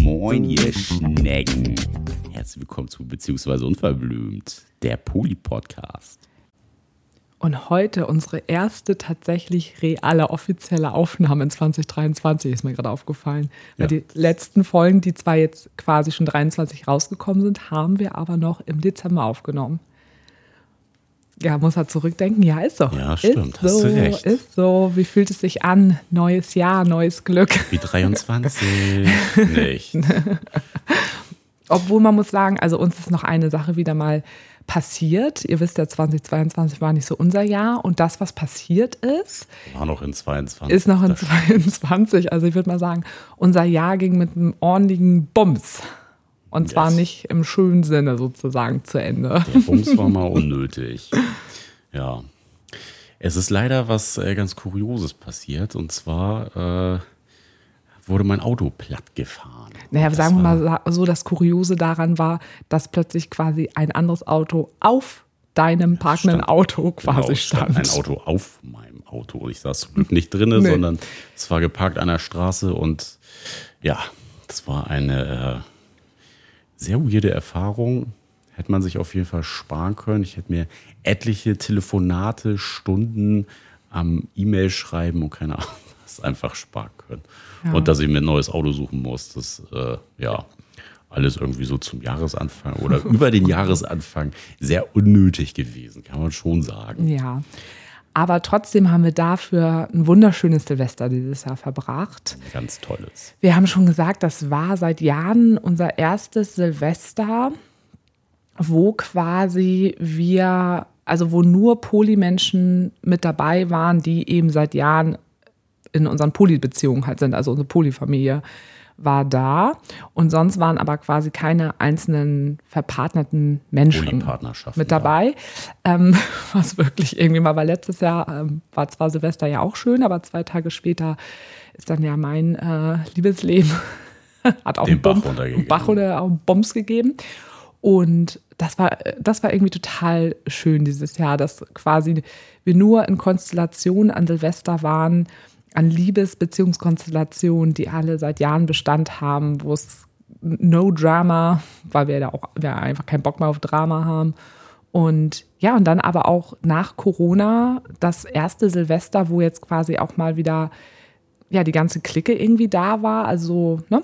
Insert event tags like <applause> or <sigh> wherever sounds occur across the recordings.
Moin, ihr Schnecken. Herzlich willkommen zu Beziehungsweise Unverblümt, der Poli-Podcast. Und heute unsere erste tatsächlich reale offizielle Aufnahme in 2023 ist mir gerade aufgefallen. Weil Ja. die letzten Folgen, die zwar jetzt quasi schon 23 rausgekommen sind, haben wir aber noch im Dezember aufgenommen. Ja, muss er zurückdenken. Ja, ist so. Ja, stimmt, Ist hast so, du recht. ist so. Wie fühlt es sich an? Neues Jahr, neues Glück. Wie 23 <laughs> nicht. <laughs> Obwohl man muss sagen, also uns ist noch eine Sache wieder mal passiert. Ihr wisst ja, 2022 war nicht so unser Jahr. Und das, was passiert ist, War noch in 22. ist noch in Das 22. Also ich würde mal sagen, unser Jahr ging mit einem ordentlichen Bums. Und zwar Yes. nicht im schönen Sinne sozusagen zu Ende. Der Bums war mal <laughs> unnötig. Ja. Es ist leider was äh, ganz Kurioses passiert. Und zwar äh, wurde mein Auto platt gefahren. Naja, Das sagen wir mal so, das Kuriose daran war, dass plötzlich quasi ein anderes Auto auf deinem parkenden stand- Auto quasi Genau, stand. Ein Auto auf meinem Auto. Ich saß zum Glück nicht drinne, Nee. sondern es war geparkt an der Straße und ja, das war eine äh, sehr weirde Erfahrung. Hätte man sich auf jeden Fall sparen können. Ich hätte mir etliche Telefonate, Stunden am E-Mail schreiben und keine Ahnung <laughs> was einfach sparen können. Ja. Und dass ich mir ein neues Auto suchen muss, das äh, ja alles irgendwie so zum Jahresanfang oder <laughs> über den Jahresanfang sehr unnötig gewesen, kann man schon sagen. Ja. Aber trotzdem haben wir dafür ein wunderschönes Silvester dieses Jahr verbracht. Ganz tolles. Wir haben schon gesagt, das war seit Jahren unser erstes Silvester, wo quasi wir, also wo nur Polymenschen mit dabei waren, die eben seit Jahren in unseren Polybeziehungen halt sind. Also unsere Polyfamilie war da. Und sonst waren aber quasi keine einzelnen verpartnerten Menschen Polypartnerschaften, mit ja. dabei. Ähm, <laughs> was wirklich irgendwie mal war letztes Jahr, ähm, war zwar Silvester ja auch schön, aber zwei Tage später ist dann ja mein äh, Liebesleben <laughs> hat auch Den einen, Bach runtergegangen. einen Bach oder auch einen Bums gegeben. Und das war, das war irgendwie total schön dieses Jahr, dass quasi wir nur in Konstellationen an Silvester waren, an Liebesbeziehungskonstellationen, die alle seit Jahren Bestand haben, wo es no Drama, weil wir da auch wir einfach keinen Bock mehr auf Drama haben. Und ja, und dann aber auch nach Corona das erste Silvester, wo jetzt quasi auch mal wieder ja die ganze Clique irgendwie da war. Also, ne,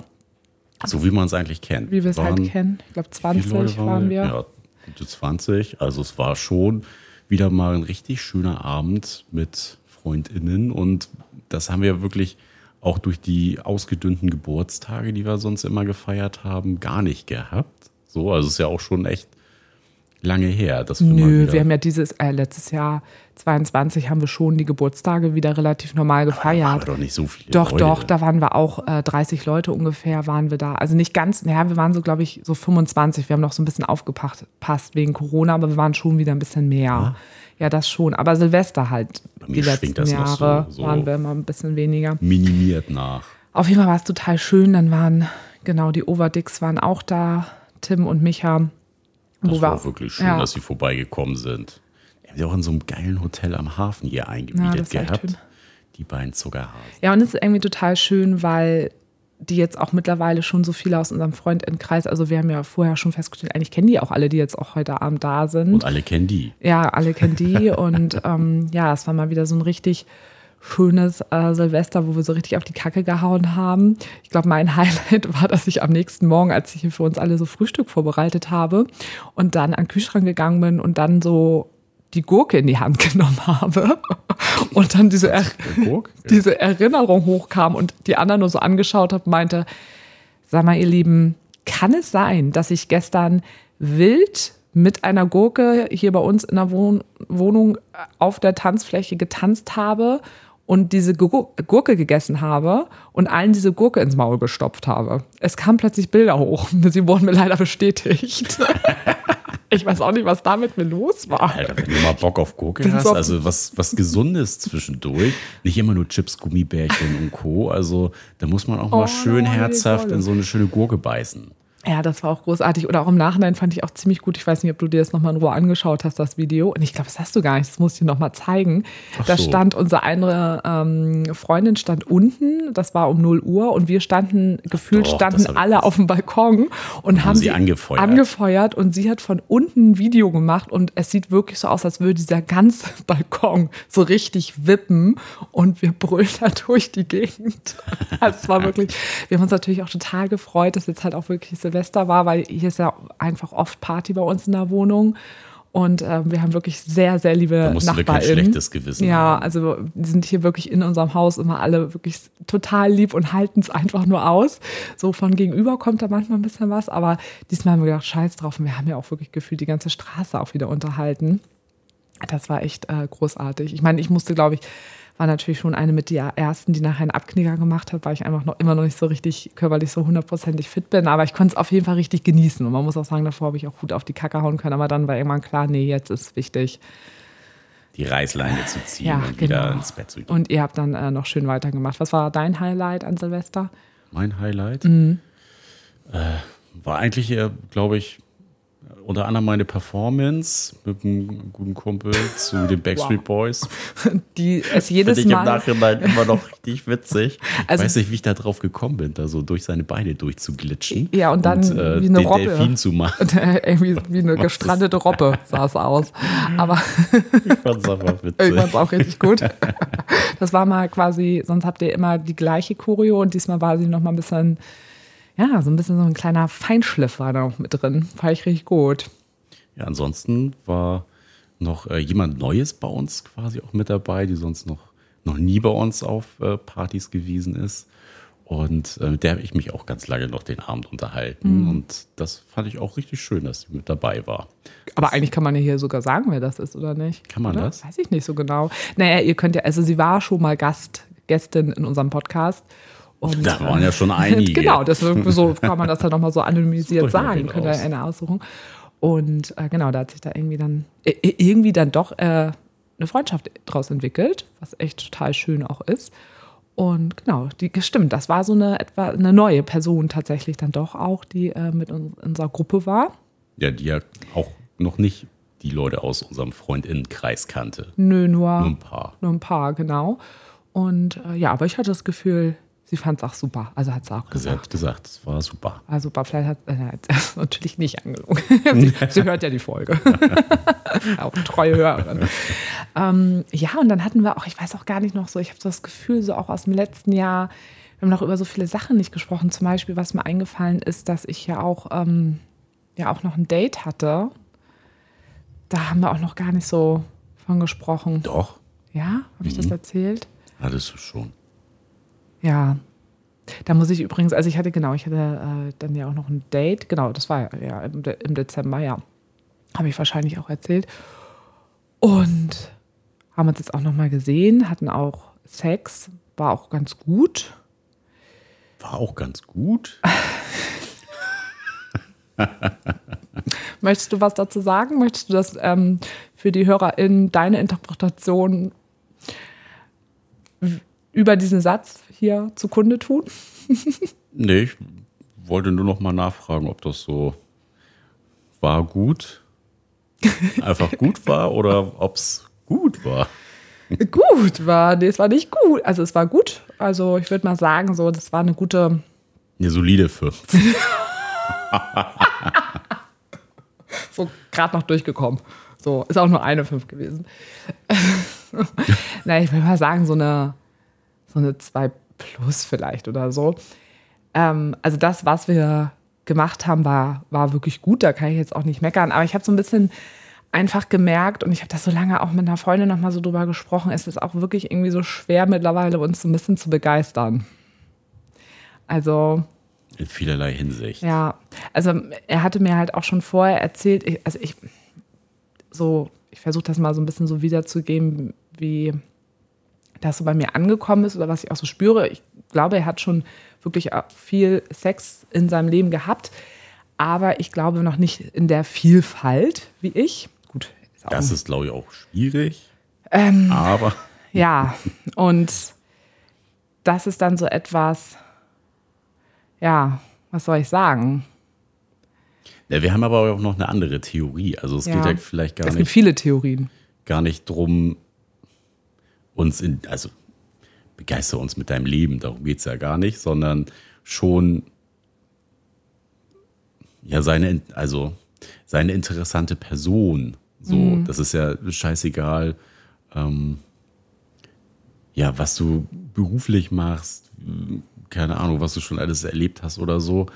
So wie man es eigentlich kennt. wie wir es halt Waren- kennen. Ich glaube, wie viele 20 Leute waren wir. Ja, gute 20. Also es war schon wieder mal ein richtig schöner Abend mit FreundInnen und das haben wir wirklich auch durch die ausgedünnten Geburtstage, die wir sonst immer gefeiert haben, gar nicht gehabt. So, also es ist ja auch schon echt lange her, dass wir Nö, wir haben ja dieses, äh, letztes Jahr 22 haben wir schon die Geburtstage wieder relativ normal aber gefeiert. doch nicht so viele Doch, Leute. doch, da waren wir auch äh, 30 Leute ungefähr, waren wir da. Also nicht ganz, naja, wir waren so, glaube ich, so 25. Wir haben noch so ein bisschen aufgepasst passt wegen Corona, aber wir waren schon wieder ein bisschen mehr. Ja, das schon. Aber Silvester halt, mir die letzten das noch so- Jahre, so. waren wir immer ein bisschen weniger. minimiert nach. Auf jeden Fall war es total schön. Dann waren, genau, die Overdicks waren auch da, Tim und Micha. Das Wo war auch wirklich schön, ja. dass sie vorbeigekommen sind. Die haben ja auch in so einem geilen Hotel am Hafen hier Ja, eingemietet echt gehabt. Die beiden Zuckerhasen. Ja, und es ist irgendwie total schön, weil die jetzt auch mittlerweile schon so viele aus unserem Freundinnenkreis, also wir haben ja vorher schon festgestellt, eigentlich kennen die auch alle, die jetzt auch heute Abend da sind. Und alle kennen die. Ja, alle kennen die <laughs> und ähm, ja, es war mal wieder so ein richtig schönes äh, Silvester, wo wir so richtig auf die Kacke gehauen haben. Ich glaube, mein <laughs> Highlight war, dass ich am nächsten Morgen, als ich hier für uns alle so Frühstück vorbereitet habe und dann an den Kühlschrank gegangen bin und dann so die Gurke in die Hand <laughs> genommen habe und dann diese, er <laughs> diese Erinnerung hochkam und die anderen nur so angeschaut habe, meinte, sag mal, ihr Lieben, kann es sein, dass ich gestern wild mit einer Gurke hier bei uns in der Wohn Wohnung auf der Tanzfläche getanzt habe und diese Gur- Gurke gegessen habe und allen diese Gurke ins Maul gestopft habe. Es kamen plötzlich Bilder hoch. <laughs> Sie wurden mir leider bestätigt. <laughs> Ich weiß auch nicht, was da mit mir los war. Alter, wenn du mal Bock auf Gurke hast, so- also was, was Gesundes zwischendurch, nicht immer nur Chips, Gummibärchen und Co. Also da muss man auch mal Oh, schön no, die herzhaft in so eine schöne Gurke beißen. Ja, das war auch großartig. Oder auch im Nachhinein fand ich auch ziemlich gut. Ich weiß nicht, ob du dir das nochmal in Ruhe angeschaut hast, das Video. Und ich glaube, das hast du gar nicht. Das muss ich dir nochmal zeigen. Ach Da so. stand unsere eine ähm, Freundin stand unten. Das war um 0 Uhr. Und wir standen, gefühlt doch, standen das alle auf dem Balkon und haben, sie angefeuert. angefeuert. Und sie hat von unten ein Video gemacht. Und es sieht wirklich so aus, als würde dieser ganze <laughs> Balkon so richtig wippen. Und wir brüllen da durch die Gegend. <laughs> Es war wirklich, wir haben uns natürlich auch total gefreut, dass jetzt halt auch wirklich Silvester war, weil hier ist ja einfach oft Party bei uns in der Wohnung. Und ähm, wir haben wirklich sehr, sehr liebe Da musst du kein NachbarInnen. schlechtes Gewissen Ja, haben. also die sind hier wirklich in unserem Haus immer alle wirklich total lieb und halten es einfach nur aus. So von gegenüber kommt da manchmal ein bisschen was, aber diesmal haben wir gedacht, scheiß drauf. Und wir haben ja auch wirklich gefühlt die ganze Straße auch wieder unterhalten. Das war echt äh, großartig. Ich meine, ich musste, glaube ich, war natürlich schon eine mit der ersten, die nachher einen Abknicker gemacht hat, weil ich einfach noch immer noch nicht so richtig körperlich so hundertprozentig fit bin. Aber ich konnte es auf jeden Fall richtig genießen. Und man muss auch sagen, davor habe ich auch gut auf die Kacke hauen können. Aber dann war irgendwann klar, nee, jetzt ist wichtig. Die Reißleine zu ziehen Ja, und wieder genau. ins Bett zu gehen. Und ihr habt dann äh, noch schön weitergemacht. Was war dein Highlight an Silvester? Mein Highlight Mhm. äh, war eigentlich, glaube ich, unter anderem meine Performance mit einem guten Kumpel zu den <laughs> Backstreet Boys. <laughs> Die es jedes Finde ich im Mal. Nachhinein immer noch richtig witzig. <laughs> Also- ich weiß nicht, wie ich da drauf gekommen bin, da so durch seine Beine durchzuglitschen. Ja, und dann wie eine Robbe. Delfin zu machen. Irgendwie wie eine gestrandete Robbe sah es aus. Aber Ich fand's einfach ich fand witzig. es auch richtig gut. Das war mal quasi, sonst habt ihr immer die gleiche Choreo und diesmal war sie noch mal ein bisschen, ja, so ein bisschen so ein kleiner Feinschliff war da noch mit drin. Fand ich richtig gut. Ja, ansonsten war noch äh, jemand Neues bei uns quasi auch mit dabei, die sonst noch, noch nie bei uns auf äh, Partys gewesen ist. Und äh, mit der habe ich mich auch ganz lange noch den Abend unterhalten. Mhm. Und das fand ich auch richtig schön, dass sie mit dabei war. Aber eigentlich kann man ja hier sogar sagen, wer das ist, oder nicht? Kann man oder? das? Weiß ich nicht so genau. Naja, ihr könnt ja, also sie war schon mal Gast, Gästin in unserem Podcast. Und, Da waren ja schon <laughs> einige. genau, deswegen so kann man das ja nochmal so <laughs> anonymisiert sagen. eben Könnt ihr eine aussuchen. Und äh, genau, da hat sich da irgendwie dann, äh, irgendwie dann doch äh, eine Freundschaft draus entwickelt, was echt total schön auch ist. Und genau, die stimmt, das war so eine etwa eine neue Person tatsächlich dann doch auch, die äh, mit uns, in unserer Gruppe war. Ja, die ja auch noch nicht die Leute aus unserem Freundinnenkreis kannte. Nö, nur, Nur ein paar. nur ein paar, genau. Und äh, ja, aber ich hatte das Gefühl, sie fand es auch super. Also hat sie auch Sie gesagt. hat gesagt, es war super. Also super, vielleicht hat äh, <laughs> sie natürlich nicht angelogen. sie, <laughs> sie hört ja die Folge. <laughs> auch treue Hörerin. Ähm, ja, und dann hatten wir auch, ich weiß auch gar nicht noch so, ich habe so das Gefühl, so auch aus dem letzten Jahr, wir haben noch über so viele Sachen nicht gesprochen. Zum Beispiel, was mir eingefallen ist, dass ich ja auch, ähm, ja auch noch ein Date hatte. Da haben wir auch noch gar nicht so von gesprochen. Doch, Ja, habe ich das erzählt? hattest du schon. Ja. Da muss ich übrigens, also ich hatte genau, ich hatte äh, dann ja auch noch ein Date, genau, das war ja, im, De im Dezember, ja. Habe ich wahrscheinlich auch erzählt. Und haben uns jetzt auch nochmal gesehen, hatten auch Sex, war auch ganz gut. War auch ganz gut. <laughs> Möchtest du was dazu sagen? Möchtest du das ähm, für die HörerInnen deine Interpretation über diesen Satz hier zugrunde tun? <laughs> Nee, ich wollte nur noch mal nachfragen, ob das so war gut, einfach gut war oder ob es gut war. <laughs> Gut war, nee, es war nicht gut. Also es war gut. Also ich würde mal sagen, so, das war eine gute, Eine solide 5. <laughs> so gerade noch durchgekommen. So, ist auch nur eine 5 gewesen. Na, ich würde mal sagen, so eine, so eine 2 plus vielleicht oder so. Ähm, also das, was wir gemacht haben, war, war wirklich gut. Da kann ich jetzt auch nicht meckern. Aber ich habe so ein bisschen einfach gemerkt, und ich habe das so lange auch mit einer Freundin noch mal so drüber gesprochen, es ist auch wirklich irgendwie so schwer mittlerweile, uns so ein bisschen zu begeistern. Also In vielerlei Hinsicht. ja, also er hatte mir halt auch schon vorher erzählt, ich, also ich so, ich versuche das mal so ein bisschen so wiederzugeben, wie das so bei mir angekommen ist oder was ich auch so spüre. Ich glaube, er hat schon wirklich viel Sex in seinem Leben gehabt, aber ich glaube noch nicht in der Vielfalt wie ich. Gut, ist Das ist, glaube ich, auch schwierig. Ähm. Aber Ja, und das ist dann so etwas, ja, was soll ich sagen? Ja, wir haben aber auch noch eine andere Theorie. Also es Ja. geht ja vielleicht gar Es gibt nicht, viele Theorien. gar nicht drum, uns in, also begeister uns mit deinem Leben, darum geht es ja gar nicht, sondern schon ja seine, also seine interessante Person. So, Mhm. das ist ja scheißegal, ähm, ja, was du beruflich machst, keine Ahnung, was du schon alles erlebt hast oder so.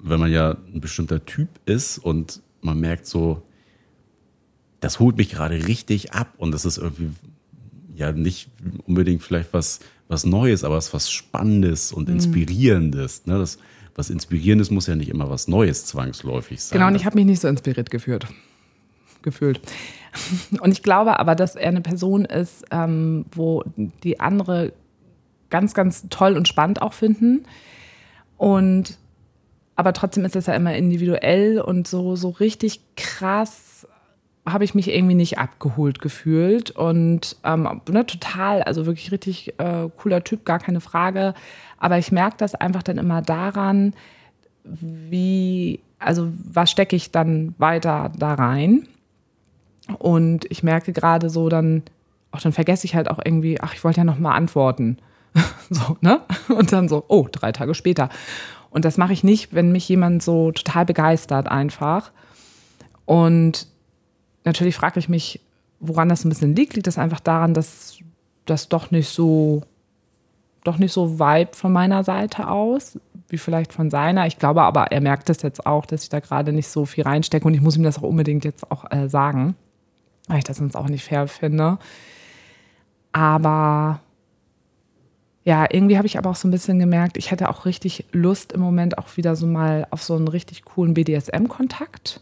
Wenn man ja ein bestimmter Typ ist und man merkt so, das holt mich gerade richtig ab und das ist irgendwie ja nicht unbedingt vielleicht was, was Neues, aber es ist was Spannendes Mhm. und Inspirierendes. Ne? Das, was Inspirierendes muss ja nicht immer was Neues zwangsläufig sein. Genau, und ich habe mich nicht so inspiriert geführt. Gefühlt. <laughs> Und ich glaube aber, dass er eine Person ist, ähm, wo die andere ganz, ganz toll und spannend auch finden. Und aber trotzdem ist das ja immer individuell und so, so richtig krass habe ich mich irgendwie nicht abgeholt gefühlt. Und ähm, ne, total, also wirklich richtig äh, cooler Typ, gar keine Frage. Aber ich merke das einfach dann immer daran, wie, also was stecke ich dann weiter da rein? Und ich merke gerade so dann, auch dann vergesse ich halt auch irgendwie, ach, ich wollte ja noch mal antworten. <laughs> so, ne? Und dann so, oh, drei Tage später. Und das mache ich nicht, wenn mich jemand so total begeistert einfach. Und natürlich frage ich mich, woran das ein bisschen liegt. Liegt das einfach daran, dass das doch nicht so, doch nicht so Vibe von meiner Seite aus, wie vielleicht von seiner. Ich glaube aber, er merkt es jetzt auch, dass ich da gerade nicht so viel reinstecke und ich muss ihm das auch unbedingt jetzt auch äh, sagen, weil ich das sonst auch nicht fair finde. Aber ja, irgendwie habe ich aber auch so ein bisschen gemerkt, ich hätte auch richtig Lust im Moment auch wieder so mal auf so einen richtig coolen BDSM-Kontakt.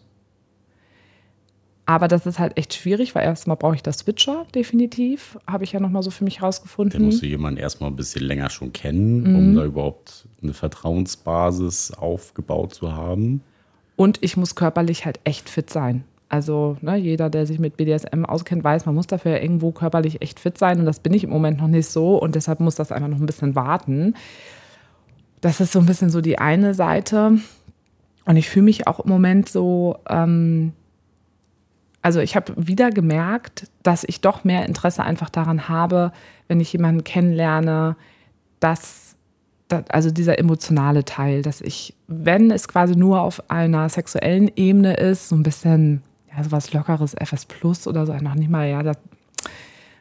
Aber das ist halt echt schwierig, weil erstmal brauche ich das Switcher, definitiv. Habe ich ja nochmal so für mich Da rausgefunden. musst du jemanden erstmal ein bisschen länger schon kennen, um Mhm. da überhaupt eine Vertrauensbasis aufgebaut zu haben. Und ich muss körperlich halt echt fit sein. Also ne, jeder, der sich mit BDSM auskennt, weiß, man muss dafür ja irgendwo körperlich echt fit sein. Und das bin ich im Moment noch nicht so. Und deshalb muss das einfach noch ein bisschen warten. Das ist so ein bisschen so die eine Seite. Und ich fühle mich auch im Moment so, ähm, also ich habe wieder gemerkt, dass ich doch mehr Interesse einfach daran habe, wenn ich jemanden kennenlerne, dass, dass also dieser emotionale Teil, dass ich, wenn es quasi nur auf einer sexuellen Ebene ist, so ein bisschen, ja, sowas Lockeres, FS Plus oder so, noch nicht mal, ja, das,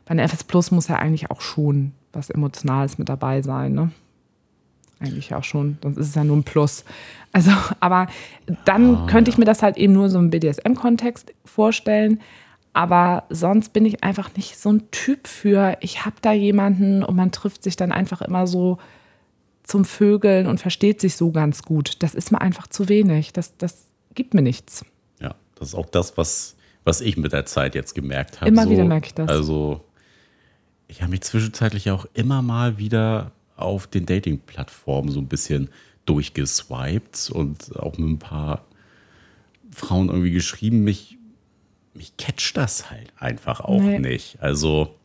bei einer FS Plus muss ja eigentlich auch schon was Emotionales mit dabei sein, ne? Eigentlich auch schon, sonst ist es ja nur ein Plus. Also, aber dann könnte ich mir das halt eben nur so im BDSM-Kontext vorstellen. Aber sonst bin ich einfach nicht so ein Typ für, ich habe da jemanden und man trifft sich dann einfach immer so zum Vögeln und versteht sich so ganz gut. Das ist mir einfach zu wenig. Das, das gibt mir nichts. Ja, das ist auch das, was, was ich mit der Zeit jetzt gemerkt habe. Immer wieder merke ich das. Also, ich habe mich zwischenzeitlich auch immer mal wieder auf den Dating-Plattformen so ein bisschen durchgeswiped und auch mit ein paar Frauen irgendwie geschrieben. Mich, mich catcht das halt einfach auch Nee. nicht. Also,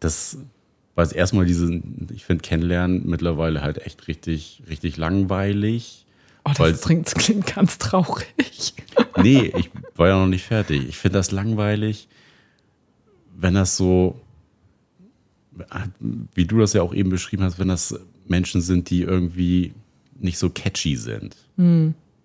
das war erstmal diese, ich finde Kennenlernen mittlerweile halt echt richtig, richtig langweilig. Oh, das klingt, das klingt ganz traurig. Nee, ich war ja noch nicht fertig. Ich finde das langweilig, wenn das so, wie du das ja auch eben beschrieben hast, wenn das Menschen sind, die irgendwie nicht so catchy sind.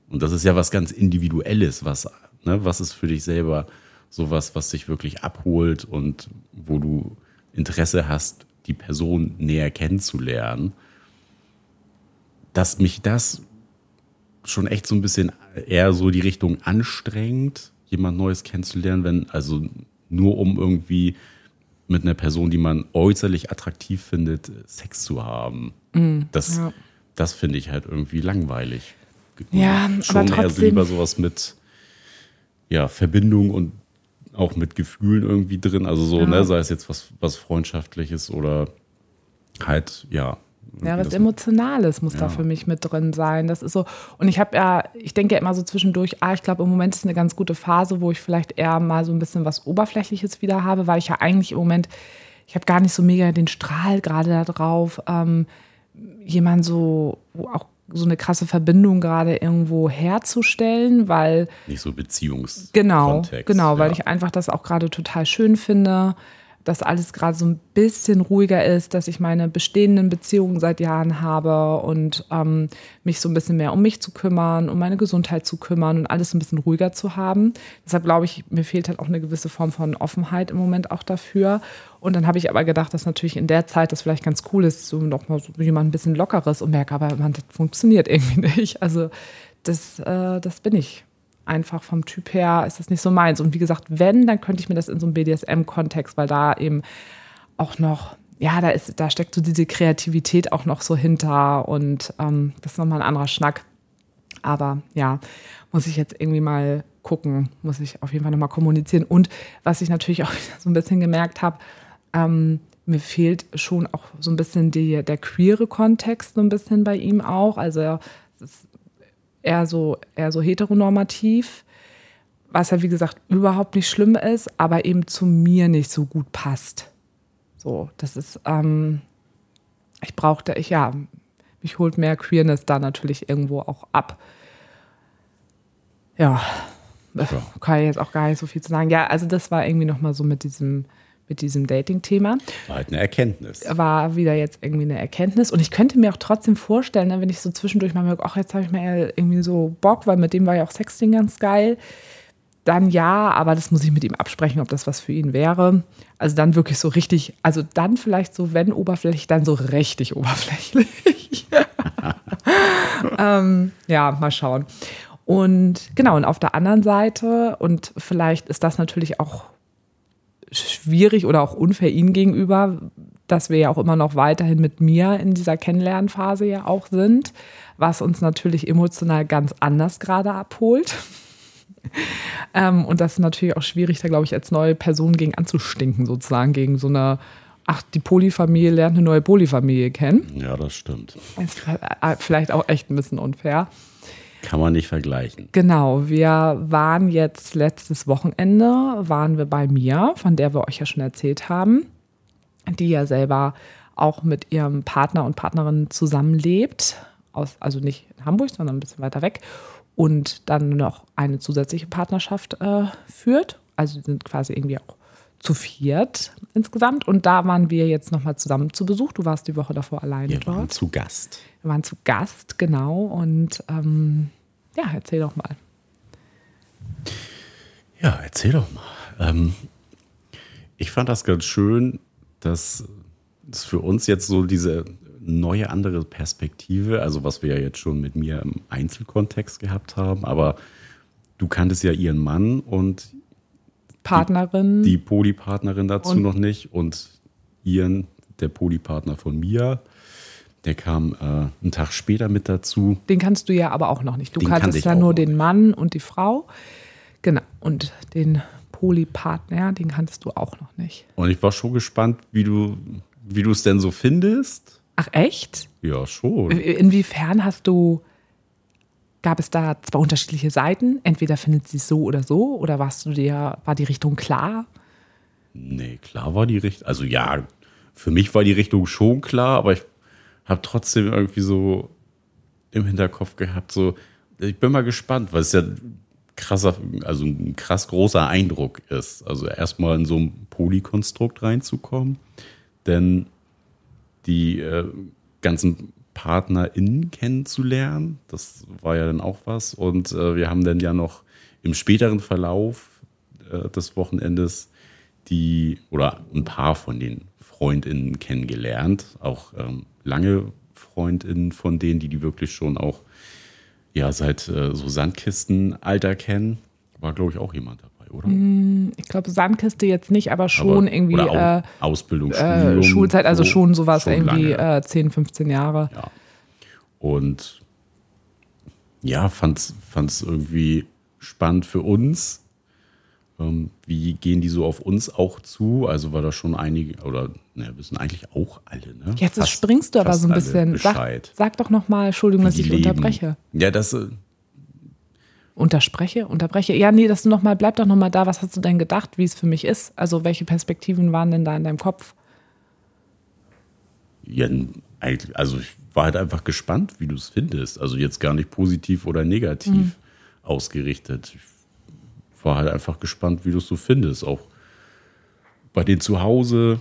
Und das ist ja was ganz Individuelles, was, ne, was ist für dich selber sowas, was dich wirklich abholt und wo du Interesse hast, die Person näher kennenzulernen. Dass mich das schon echt so ein bisschen eher so die Richtung anstrengend, jemand Neues kennenzulernen, wenn, also nur um irgendwie mit einer Person, die man äußerlich attraktiv findet, Sex zu haben. das ja. das finde ich halt irgendwie langweilig. Ja, schon aber eher trotzdem- lieber sowas mit ja, Verbindung und auch mit Gefühlen irgendwie drin. Also so, Ja. ne, sei es jetzt was, was Freundschaftliches oder halt, ja. Ja, was Emotionales muss da Ja. für mich mit drin sein. Das ist so. Und ich habe ja, ich denke ja immer so zwischendurch, ah, ich glaube, im Moment ist eine ganz gute Phase, wo ich vielleicht eher mal so ein bisschen was Oberflächliches wieder habe, weil ich ja eigentlich im Moment, ich habe gar nicht so mega den Strahl gerade da drauf, ähm, jemand so, auch so eine krasse Verbindung gerade irgendwo herzustellen, weil Nicht so Beziehungs. Genau, Kontext, genau, weil ja. ich einfach das auch gerade total schön finde, dass alles gerade so ein bisschen ruhiger ist, dass ich meine bestehenden Beziehungen seit Jahren habe und ähm, mich so ein bisschen mehr um mich zu kümmern, um meine Gesundheit zu kümmern und alles ein bisschen ruhiger zu haben. Deshalb glaube ich, mir fehlt halt auch eine gewisse Form von Offenheit im Moment auch dafür. Und dann habe ich aber gedacht, dass natürlich in der Zeit das vielleicht ganz cool ist, so noch mal so jemand ein bisschen lockeres und merke, aber man, das funktioniert irgendwie <laughs> nicht. Also das, äh, das bin ich einfach vom Typ her ist das nicht so meins. Und wie gesagt, wenn, dann könnte ich mir das in so einem BDSM-Kontext, weil da eben auch noch, ja, da ist, da steckt so diese Kreativität auch noch so hinter und ähm, das ist nochmal ein anderer Schnack. Aber ja, muss ich jetzt irgendwie mal gucken, muss ich auf jeden Fall nochmal kommunizieren. Und was ich natürlich auch <laughs> so ein bisschen gemerkt habe, ähm, mir fehlt schon auch so ein bisschen die, der queere Kontext so ein bisschen bei ihm auch. Also er ist eher so, eher so heteronormativ, was ja wie gesagt überhaupt nicht schlimm ist, aber eben zu mir nicht so gut passt. So, das ist, ähm, ich brauchte, ich ja, mich holt mehr Queerness da natürlich irgendwo auch ab. Ja, kann ich jetzt auch gar nicht so viel zu sagen. Ja, also das war irgendwie nochmal so mit diesem, mit diesem Dating-Thema War halt eine Erkenntnis. war wieder jetzt irgendwie eine Erkenntnis. Und ich könnte mir auch trotzdem vorstellen, ne, wenn ich so zwischendurch mal merke, ach, jetzt habe ich mal irgendwie so Bock, weil mit dem war ja auch Sexting ganz geil. Dann ja, aber das muss ich mit ihm absprechen, ob das was für ihn wäre. Also dann wirklich so richtig, also dann vielleicht so, wenn oberflächlich, dann so richtig oberflächlich. <laughs> ähm, ja, mal schauen. Und genau, und auf der anderen Seite, und vielleicht ist das natürlich auch schwierig oder auch unfair ihm gegenüber, dass wir ja auch immer noch weiterhin mit mir in dieser Kennenlernphase ja auch sind, was uns natürlich emotional ganz anders gerade abholt. <laughs> ähm, und das ist natürlich auch schwierig, da glaube ich, als neue Person gegen anzustinken, sozusagen, gegen so eine, ach, die Polyfamilie lernt eine neue Polyfamilie kennen. Ja, das stimmt. Ist vielleicht auch echt ein bisschen unfair. Kann man nicht vergleichen. Genau, wir waren jetzt letztes Wochenende, waren wir bei Mia, von der wir euch ja schon erzählt haben, die ja selber auch mit ihrem Partner und Partnerin zusammenlebt, aus, also nicht in Hamburg, sondern ein bisschen weiter weg und dann noch eine zusätzliche Partnerschaft äh, führt. Also sind quasi irgendwie auch zu viert insgesamt. Und da waren wir jetzt nochmal zusammen zu Besuch. Du warst die Woche davor alleine Wir dort. waren zu Gast. Wir waren zu Gast, genau. Und ähm, ja, erzähl doch mal. Ja, erzähl doch mal. Ähm, ich fand das ganz schön, dass es für uns jetzt so diese neue andere Perspektive, also was wir ja jetzt schon mit mir im Einzelkontext gehabt haben, aber du kanntest ja ihren Mann und Partnerin. die Polypartnerin dazu Und- noch nicht und ihren, der Polypartner von mir, der kam äh, einen Tag später mit dazu. Den kannst du ja aber auch noch nicht. Du Den kannte kanntest ja nur den Mann und die Frau. Genau. Und den Polypartner, den kanntest du auch noch nicht. Und ich war schon gespannt, wie du wie du es denn so findest. Ach, echt? Ja, schon. Inwiefern hast du, gab es da zwei unterschiedliche Seiten? Entweder findet sie es so oder so, oder warst du dir, war die Richtung klar? Nee, klar war die Richtung. Also ja, für mich war die Richtung schon klar, aber ich habe trotzdem irgendwie so im Hinterkopf gehabt, so, ich bin mal gespannt, weil es ja krasser, also ein krass großer Eindruck ist. Also erstmal in so ein Polykonstrukt reinzukommen, denn die äh, ganzen PartnerInnen kennenzulernen, das war ja dann auch was. Und äh, wir haben dann ja noch im späteren Verlauf äh, des Wochenendes die oder ein paar von den FreundInnen kennengelernt, auch ähm, lange FreundInnen von denen, die die wirklich schon auch ja seit äh, so Sandkistenalter kennen, war glaube ich auch jemand dabei, oder? Ich glaube, Sandkiste jetzt nicht, aber schon Aber- irgendwie äh, Au- Ausbildung, äh, Schulzeit, also so, schon sowas schon irgendwie lange. äh, 10, 15 Jahre. Ja. Und ja, fand es irgendwie spannend für uns. Ähm, wie gehen die so auf uns auch zu? Also war da schon einige, oder ne, wissen eigentlich auch alle, ne? Jetzt Fast- springst du aber so ein bisschen. Sag, sag doch noch mal, Entschuldigung, dass ich leben. unterbreche. Ja, das, äh, Unterspreche, unterbreche. Ja, nee, dass du noch mal, bleib doch noch mal da. Was hast du denn gedacht, wie es für mich ist? Also welche Perspektiven waren denn da in deinem Kopf? ja, eigentlich, also ich war halt einfach gespannt, wie du es findest. Also jetzt gar nicht positiv oder negativ mhm. ausgerichtet. Ich war halt einfach gespannt, wie du es so findest. Auch bei denen zu Hause.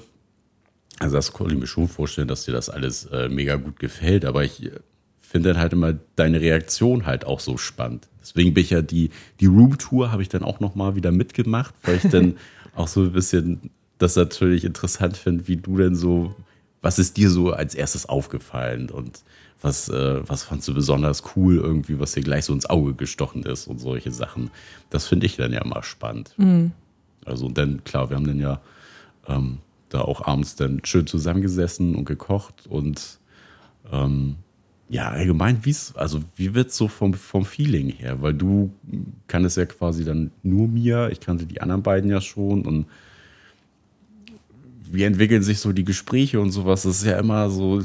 Also das konnte ich mir schon vorstellen, dass dir das alles äh, mega gut gefällt. Aber ich äh, finde dann halt immer deine Reaktion halt auch so spannend. Deswegen bin ich ja die, die Room-Tour habe ich dann auch nochmal wieder mitgemacht, weil ich dann <laughs> auch so ein bisschen das natürlich interessant finde, wie du denn so, was ist dir so als erstes aufgefallen und was, äh, was fandst du besonders cool irgendwie, was dir gleich so ins Auge gestochen ist und solche Sachen. Das finde ich dann ja mal spannend. Mhm. Also und dann, klar, wir haben dann ja ähm, da auch abends dann schön zusammengesessen und gekocht und ähm, ja, allgemein, wie's, also wie wird es so vom, vom Feeling her? Weil du kannst ja quasi dann nur mir, ich kannte die anderen beiden ja schon und wie entwickeln sich so die Gespräche und sowas? Das ist ja immer so,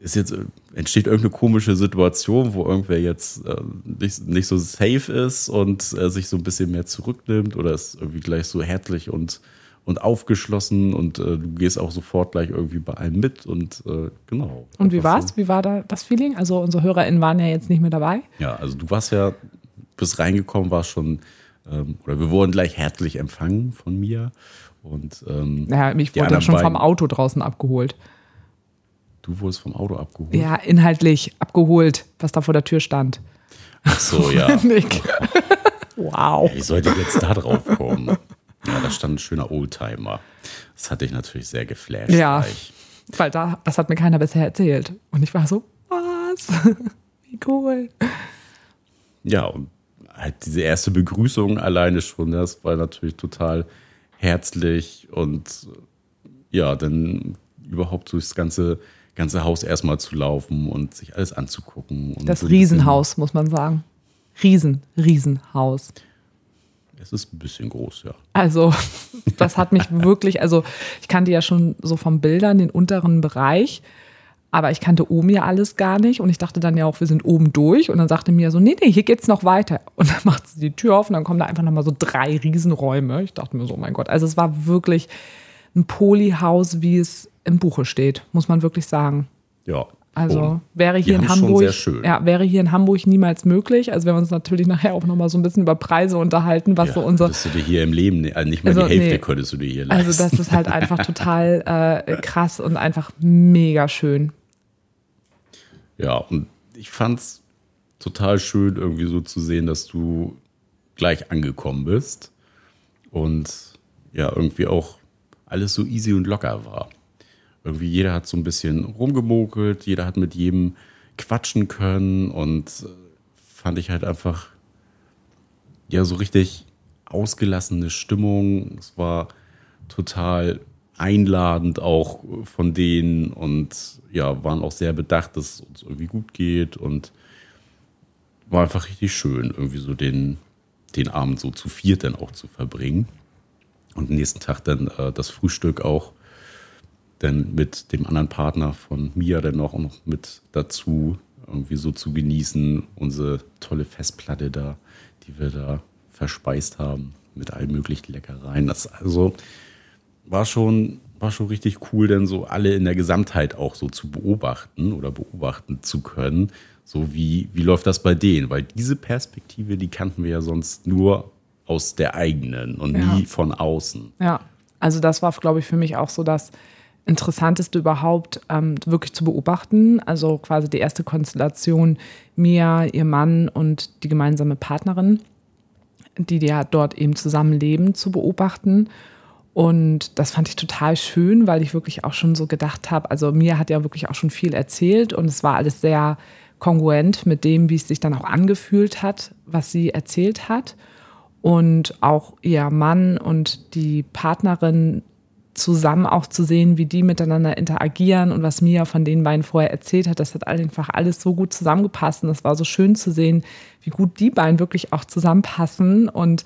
ist jetzt, entsteht irgendeine komische Situation, wo irgendwer jetzt äh, nicht, nicht so safe ist und äh, sich so ein bisschen mehr zurücknimmt oder ist irgendwie gleich so herzlich und, und aufgeschlossen und äh, du gehst auch sofort gleich irgendwie bei allem mit und äh, genau. Und wie war's? So. Wie war da das Feeling? Also unsere HörerInnen waren ja jetzt nicht mehr dabei. Ja, also du warst ja, bist reingekommen, warst schon, ähm, oder wir wurden gleich herzlich empfangen von mir und, ähm, ja, mich wurde dann schon vom Auto draußen abgeholt. Du wurdest vom Auto abgeholt? Ja, inhaltlich abgeholt, was da vor der Tür stand. Ach so, ja. <laughs> Nick. <laughs> wow. Wie sollte jetzt da drauf kommen? Ja, da stand ein schöner Oldtimer. Das hatte ich natürlich sehr geflasht. Ja, gleich. weil da, das hat mir keiner bisher erzählt. Und ich war so, was? <laughs> Wie cool. Ja, und halt diese erste Begrüßung alleine schon, das war natürlich total herzlich und ja, dann überhaupt durchs ganze, ganze Haus erstmal zu laufen und sich alles anzugucken. das Riesenhaus, muss man sagen. Riesen, Riesenhaus. Es ist ein bisschen groß, ja. Also, <laughs> das hat mich wirklich, also ich kannte ja schon so vom Bildern den unteren Bereich. Aber ich kannte oben ja alles gar nicht und ich dachte dann ja auch, wir sind oben durch. Und dann sagte mir so, nee, nee, hier geht's noch weiter. Und dann <laughs> macht sie die Tür auf und dann kommen da einfach nochmal so drei Riesenräume. Ich dachte mir so, oh mein Gott. Also es war wirklich ein Polyhaus, wie es im Buche steht, muss man wirklich sagen. Ja. Also wäre hier in Hamburg, ja, wäre hier in Hamburg niemals möglich. Also wenn wir uns natürlich nachher auch nochmal so ein bisschen über Preise unterhalten, was ja, so unser. Du dir hier im Leben, also nicht mal also, die Hälfte nee. könntest du dir hier leisten. Also das ist halt einfach <laughs> total äh, krass und einfach mega schön. Ja, und ich fand es total schön, irgendwie so zu sehen, dass du gleich angekommen bist und ja, irgendwie auch alles so easy und locker war. Irgendwie jeder hat so ein bisschen rumgemokelt, jeder hat mit jedem quatschen können und äh, fand ich halt einfach ja so richtig ausgelassene Stimmung. Es war total einladend auch von denen und ja, waren auch sehr bedacht, dass es uns irgendwie gut geht und war einfach richtig schön, irgendwie so den, den Abend so zu viert dann auch zu verbringen. Und nächsten Tag dann äh, das Frühstück auch dann mit dem anderen Partner von Mia dann noch, noch mit dazu irgendwie so zu genießen. Unsere tolle Festplatte da, die wir da verspeist haben mit allen möglichen Leckereien. Das also war schon, war schon richtig cool, denn so alle in der Gesamtheit auch so zu beobachten oder beobachten zu können. So wie, wie läuft das bei denen? Weil diese Perspektive, die kannten wir ja sonst nur aus der eigenen und ja. nie von außen. Ja, also das war, glaube ich, für mich auch so das Interessanteste überhaupt, ähm, wirklich zu beobachten. Also quasi die erste Konstellation, Mia, ihr Mann und die gemeinsame Partnerin, die ja dort eben zusammenleben, zu beobachten. Und das fand ich total schön, weil ich wirklich auch schon so gedacht habe, also mir hat ja wirklich auch schon viel erzählt und es war alles sehr kongruent mit dem, wie es sich dann auch angefühlt hat, was sie erzählt hat. Und auch ihr Mann und die Partnerin zusammen auch zu sehen, wie die miteinander interagieren und was Mia von den beiden vorher erzählt hat, das hat einfach alles so gut zusammengepasst und es war so schön zu sehen, wie gut die beiden wirklich auch zusammenpassen und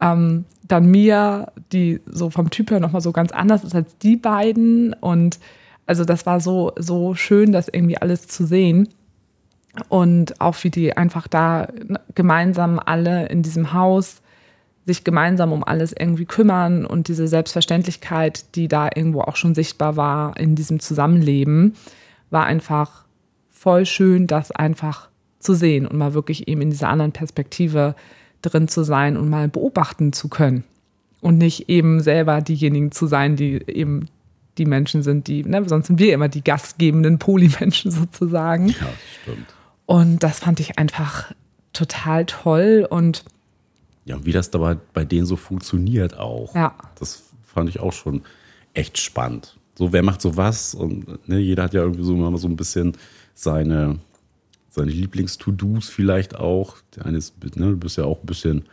ähm, dann Mia, die so vom Typ her nochmal so ganz anders ist als die beiden. Und also das war so, so schön, das irgendwie alles zu sehen. Und auch wie die einfach da gemeinsam alle in diesem Haus sich gemeinsam um alles irgendwie kümmern und diese Selbstverständlichkeit, die da irgendwo auch schon sichtbar war in diesem Zusammenleben, war einfach voll schön, das einfach zu sehen und mal wirklich eben in dieser anderen Perspektive drin zu sein und mal beobachten zu können. Und nicht eben selber diejenigen zu sein, die eben die Menschen sind, die, ne, sonst sind wir immer die gastgebenden Polymenschen <laughs> sozusagen. Ja, stimmt. Und das fand ich einfach total toll und Ja, und wie das dabei bei denen so funktioniert auch. Ja. Das fand ich auch schon echt spannend. So, wer macht sowas? Und ne, jeder hat ja irgendwie so immer so ein bisschen seine, seine Lieblings-To-Dos vielleicht auch. Der eine ist, ne, du bist ja auch ein bisschen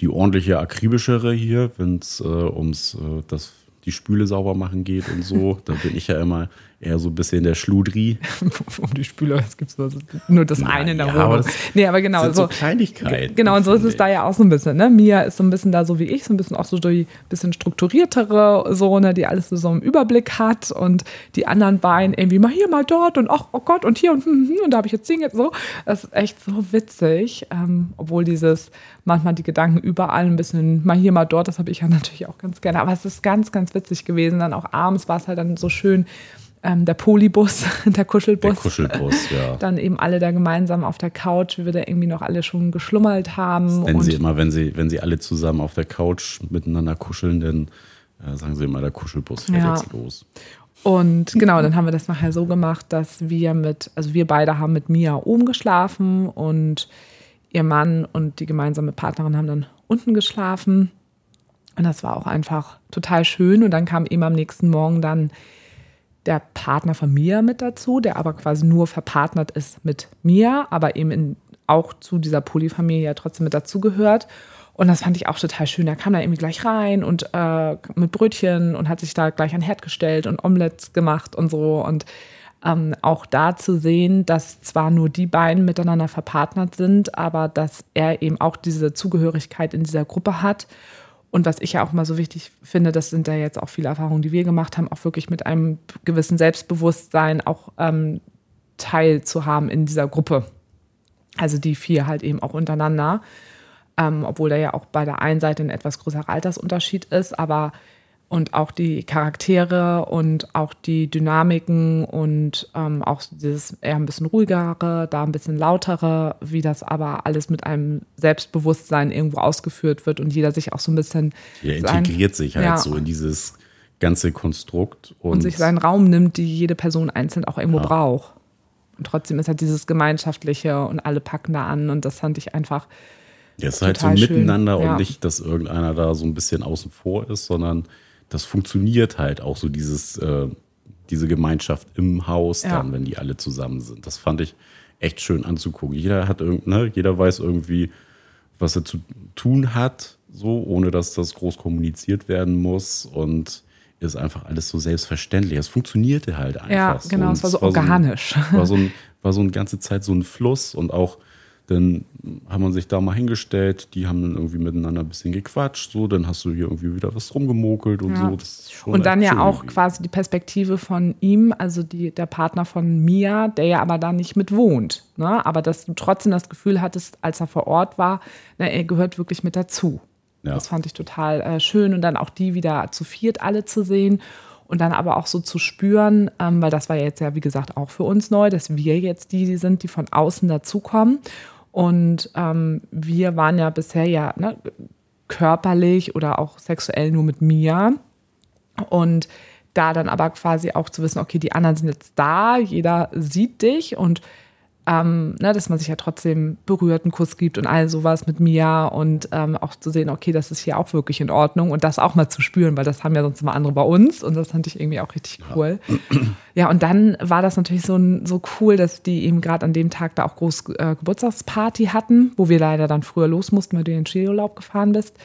die ordentliche, akribischere hier, wenn es äh, ums äh, das, die Spüle sauber machen geht und so. da bin ich ja immer eher so ein bisschen der Schludri. <laughs> um die Spüler, es gibt nur das Na eine in der ja, Wohnung. nee, aber genau, so so, Kleinigkeiten, Genau, und so ist es da ja auch so ein bisschen. Ne? Mia ist so ein bisschen da so wie ich, so ein bisschen auch so die bisschen strukturiertere, so, ne, die alles so, so im Überblick hat und die anderen beiden irgendwie mal hier, mal dort und ach, oh Gott und hier und, hm, hm, und da habe ich jetzt Ding jetzt so. Das ist echt so witzig, ähm, obwohl dieses manchmal die Gedanken überall ein bisschen mal hier, mal dort, das habe ich ja <laughs> natürlich auch ganz gerne. Aber es ist ganz, ganz witzig gewesen. Dann auch abends war es halt dann so schön, ähm, der Polybus, <laughs> der Kuschelbus. Der Kuschelbus, ja. <laughs> Dann eben alle da gemeinsam auf der Couch, wie wir da irgendwie noch alle schon geschlummert haben. Nennen und sie immer, wenn sie, wenn sie alle zusammen auf der Couch miteinander kuscheln, dann äh, sagen sie immer, der Kuschelbus fährt Ja. jetzt los. Und genau, dann haben wir das nachher so gemacht, dass wir mit, also wir beide haben mit Mia oben geschlafen und ihr Mann und die gemeinsame Partnerin haben dann unten geschlafen. Und das war auch einfach total schön. Und dann kam eben am nächsten Morgen dann der Partner von Mia mit dazu, der aber quasi nur verpartnert ist mit Mia, aber eben in, auch zu dieser Polyfamilie ja trotzdem mit dazugehört. Und das fand ich auch total schön. Er kam da irgendwie gleich rein und äh, mit Brötchen und hat sich da gleich an den Herd gestellt und Omelettes gemacht und so. Und ähm, auch da zu sehen, dass zwar nur die beiden miteinander verpartnert sind, aber dass er eben auch diese Zugehörigkeit in dieser Gruppe hat. Und was ich ja auch mal so wichtig finde, das sind ja jetzt auch viele Erfahrungen, die wir gemacht haben, auch wirklich mit einem gewissen Selbstbewusstsein auch ähm, Teil in dieser Gruppe. Also die vier halt eben auch untereinander. Ähm, obwohl da ja auch bei der einen Seite ein etwas größerer Altersunterschied ist, aber und auch die Charaktere und auch die Dynamiken und ähm, auch dieses eher ein bisschen ruhigere, da ein bisschen lautere, wie das aber alles mit einem Selbstbewusstsein irgendwo ausgeführt wird und jeder sich auch so ein bisschen sein- integriert sich halt ja, so in dieses ganze Konstrukt und, und sich seinen Raum nimmt, die jede Person einzeln auch irgendwo braucht. Und trotzdem ist halt dieses Gemeinschaftliche und alle packen da an und das fand ich einfach Ja, es ist halt so schön, miteinander ja. und nicht, dass irgendeiner da so ein bisschen außen vor ist, sondern das funktioniert halt auch so dieses, äh, diese Gemeinschaft im Haus Ja. dann, wenn die alle zusammen sind. Das fand ich echt schön anzugucken. Jeder hat irgend, ne, jeder weiß irgendwie, was er zu tun hat, so, ohne dass das groß kommuniziert werden muss und ist einfach alles so selbstverständlich. Es funktionierte halt einfach. Ja, so. genau, Und es war so ein- organisch. war so, ein, war so eine ganze Zeit so ein Fluss und auch dann hat man sich da mal hingestellt, die haben dann irgendwie miteinander ein bisschen gequatscht, so, dann hast du hier irgendwie wieder was rumgemokelt und Ja. so. Und dann ja auch irgendwie. quasi die Perspektive von ihm, also die, der Partner von Mia, der ja aber da nicht mit wohnt. Ne? Aber dass du trotzdem das Gefühl hattest, als er vor Ort war, na, er gehört wirklich mit dazu. Ja. Das fand ich total äh, schön. Und dann auch die wieder zu viert alle zu sehen und dann aber auch so zu spüren, ähm, weil das war jetzt ja, wie gesagt, auch für uns neu, dass wir jetzt die sind, die von außen dazukommen. Und ähm, wir waren ja bisher ja ne, körperlich oder auch sexuell nur mit Mia. Und da dann aber quasi auch zu wissen, okay, die anderen sind jetzt da, jeder sieht dich und ähm, ne, dass man sich ja trotzdem berührt, einen Kuss gibt und all sowas mit Mia und ähm, auch zu sehen, okay, das ist hier auch wirklich in Ordnung und das auch mal zu spüren, weil das haben ja sonst immer andere bei uns und das fand ich irgendwie auch richtig cool. Ja, und dann war das natürlich so, so cool, dass die eben gerade an dem Tag da auch groß äh, Geburtstagsparty hatten, wo wir leider dann früher los mussten, weil du in den Skiurlaub gefahren bist.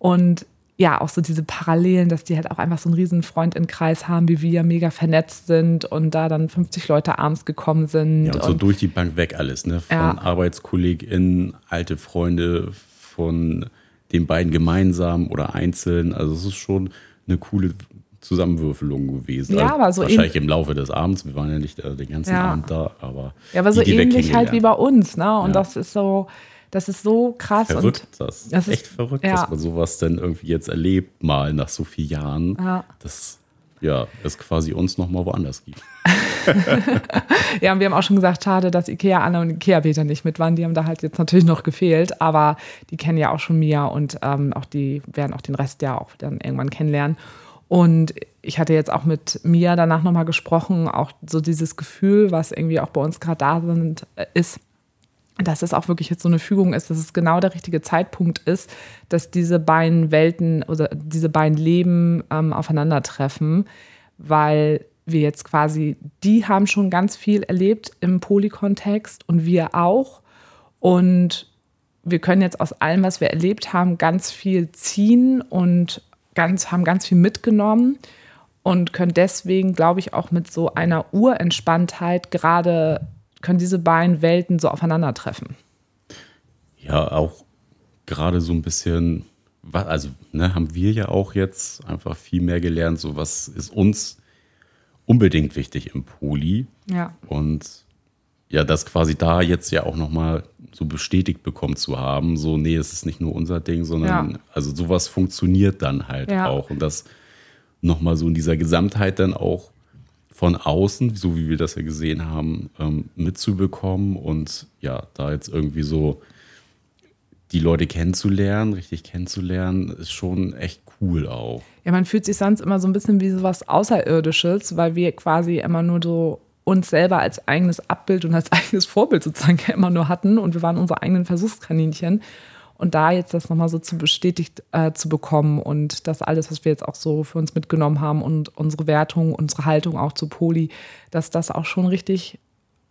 Und ja, auch so diese Parallelen, dass die halt auch einfach so einen riesen Freundinnenkreis haben, wie wir, mega vernetzt sind und da dann 50 Leute abends gekommen sind. Ja, und so und durch die Bank weg alles, ne? Von Ja. ArbeitskollegInnen, alte Freunde, von den beiden gemeinsam oder einzeln. Also es ist schon eine coole Zusammenwürfelung gewesen. Ja, also aber so wahrscheinlich im Laufe des Abends. Wir waren ja nicht äh, den ganzen Ja. Abend da, aber ja, aber so ähnlich halt wie bei uns, ne? Und Ja. das ist so, das ist so krass. Verrückt, und das. das ist- Echt verrückt, ja. dass man sowas dann irgendwie jetzt erlebt, mal nach so vielen Jahren. Ja. Dass ja, es quasi uns nochmal woanders gibt. <laughs> ja, und wir haben auch schon gesagt, schade, dass Ikea Anna und Ikea Peter nicht mit waren. Die haben da halt jetzt natürlich noch gefehlt, aber die kennen ja auch schon Mia und ähm, auch die werden auch den Rest ja auch dann irgendwann kennenlernen. Und ich hatte jetzt auch mit Mia danach nochmal gesprochen, auch so dieses Gefühl, was irgendwie auch bei uns gerade da sind, äh, ist, dass es auch wirklich jetzt so eine Fügung ist, dass es genau der richtige Zeitpunkt ist, dass diese beiden Welten oder diese beiden Leben ähm, aufeinandertreffen, weil wir jetzt quasi, die haben schon ganz viel erlebt im Polykontext und wir auch. Und wir können jetzt aus allem, was wir erlebt haben, ganz viel ziehen und ganz, haben ganz viel mitgenommen und können deswegen, glaube ich, auch mit so einer Urentspanntheit gerade können diese beiden Welten so aufeinandertreffen. Ja, auch gerade so ein bisschen, also ne, haben wir ja auch jetzt einfach viel mehr gelernt, so was ist uns unbedingt wichtig im Poli. Ja. Und ja, das quasi da jetzt ja auch nochmal so bestätigt bekommen zu haben, so, nee, es ist nicht nur unser Ding, sondern ja. also sowas funktioniert dann halt ja. auch. Und das nochmal so in dieser Gesamtheit dann auch von außen, so wie wir das ja gesehen haben, ähm, mitzubekommen und ja, da jetzt irgendwie so die Leute kennenzulernen, richtig kennenzulernen, ist schon echt cool auch. Ja, man fühlt sich sonst immer so ein bisschen wie so was Außerirdisches, weil wir quasi immer nur so uns selber als eigenes Abbild und als <laughs> eigenes Vorbild sozusagen immer nur hatten und wir waren unsere eigenen Versuchskaninchen. Und da jetzt das nochmal so zu bestätigt äh, zu bekommen und das alles, was wir jetzt auch so für uns mitgenommen haben und unsere Wertung, unsere Haltung auch zu Poli, dass das auch schon richtig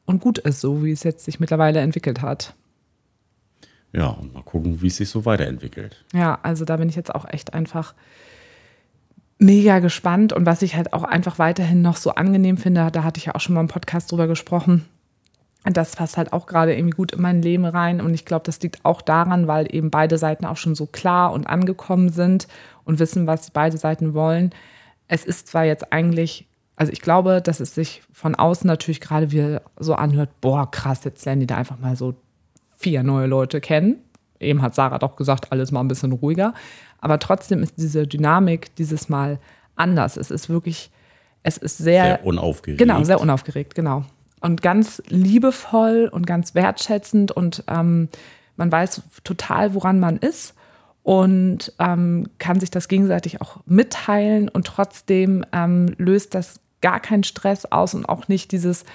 und gut ist, so wie es jetzt sich mittlerweile entwickelt hat. Ja, und mal gucken, wie es sich so weiterentwickelt. Ja, also da bin ich jetzt auch echt einfach mega gespannt und was ich halt auch einfach weiterhin noch so angenehm finde, da hatte ich ja auch schon mal im Podcast drüber gesprochen, das passt halt auch gerade irgendwie gut in mein Leben rein. Und ich glaube, das liegt auch daran, weil eben beide Seiten auch schon so klar und angekommen sind und wissen, was beide Seiten wollen. Es ist zwar jetzt eigentlich, also ich glaube, dass es sich von außen natürlich gerade wieder so anhört, boah, krass, jetzt lernen die da einfach mal so vier neue Leute kennen. Eben hat Sarah doch gesagt, alles mal ein bisschen ruhiger. Aber trotzdem ist diese Dynamik dieses Mal anders. Es ist wirklich, es ist sehr, sehr unaufgeregt. Genau, sehr unaufgeregt, genau und ganz liebevoll und ganz wertschätzend und ähm, man weiß total, woran man ist und ähm, kann sich das gegenseitig auch mitteilen und trotzdem ähm, löst das gar keinen Stress aus und auch nicht dieses,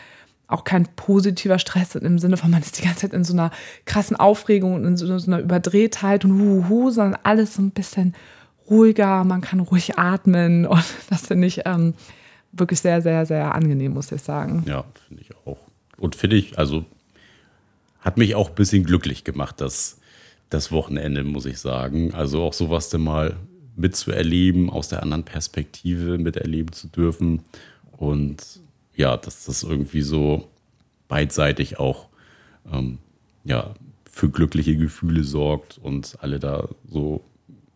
auch kein positiver Stress im Sinne von, man ist die ganze Zeit in so einer krassen Aufregung und in so, einer Überdrehtheit und huhu, sondern alles so ein bisschen ruhiger, man kann ruhig atmen <laughs> und das finde ich ähm, wirklich sehr, sehr, sehr angenehm, muss ich sagen. Ja, finde ich auch. Und finde ich, also hat mich auch ein bisschen glücklich gemacht, das, das Wochenende, muss ich sagen. Also auch sowas dann mal mitzuerleben, aus der anderen Perspektive miterleben zu dürfen. Und ja, dass das irgendwie so beidseitig auch ähm, ja, für glückliche Gefühle sorgt und alle da so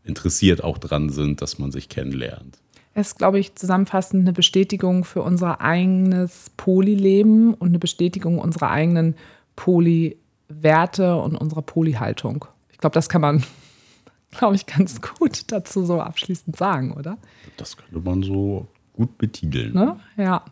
interessiert auch dran sind, dass man sich kennenlernt ist, glaube ich, zusammenfassend eine Bestätigung für unser eigenes Polyleben und eine Bestätigung unserer eigenen Poly-Werte und unserer Poly-Haltung. Ich glaube, das kann man, <laughs> glaube ich, ganz gut dazu so abschließend sagen, oder? Das könnte man so gut betiteln. Ne? Ja.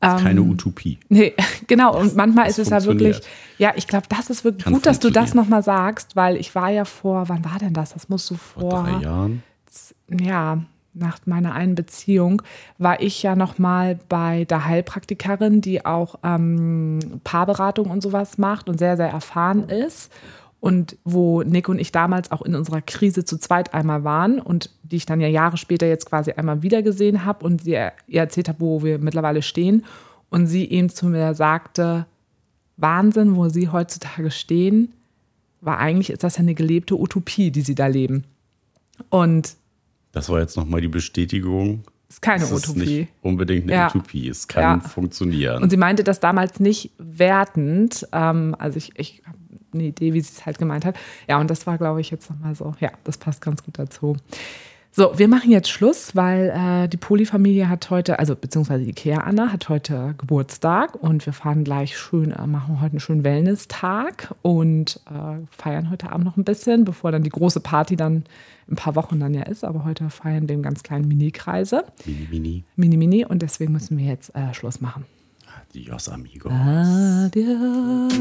Das ist keine ähm, Utopie. Nee, <laughs> genau. Und manchmal ist es ja wirklich, ja, ich glaube, das ist wirklich Kann gut, dass du das nochmal sagst, weil ich war ja vor, wann war denn das? Das musst du vor, vor drei Jahren. Ja, nach meiner einen Beziehung war ich ja noch mal bei der Heilpraktikerin, die auch ähm, Paarberatung und sowas macht und sehr sehr erfahren ist und wo Nick und ich damals auch in unserer Krise zu zweit einmal waren und die ich dann ja Jahre später jetzt quasi einmal wieder gesehen habe und sie ihr erzählt habe, wo wir mittlerweile stehen und sie eben zu mir sagte, Wahnsinn, wo sie heutzutage stehen, war eigentlich ist das ja eine gelebte Utopie, die sie da leben. Und das war jetzt nochmal die Bestätigung. Ist keine das Utopie. Ist nicht unbedingt eine ja. Utopie. Es kann ja. funktionieren. Und sie meinte das damals nicht wertend. Ähm, also ich, ich habe eine Idee, wie sie es halt gemeint hat. Ja, und das war, glaube ich, jetzt nochmal so. Ja, das passt ganz gut dazu. So, wir machen jetzt Schluss, weil äh, die Poli-Familie hat heute, also beziehungsweise Ikea Anna hat heute Geburtstag und wir fahren gleich schön, äh, machen heute einen schönen Wellness-Tag und äh, feiern heute Abend noch ein bisschen, bevor dann die große Party dann ein paar Wochen dann ja ist. Aber heute feiern wir einen ganz kleinen Mini-Kreise. Mini-Mini. Mini-Mini und deswegen müssen wir jetzt äh, Schluss machen. Adios, amigos. Adios.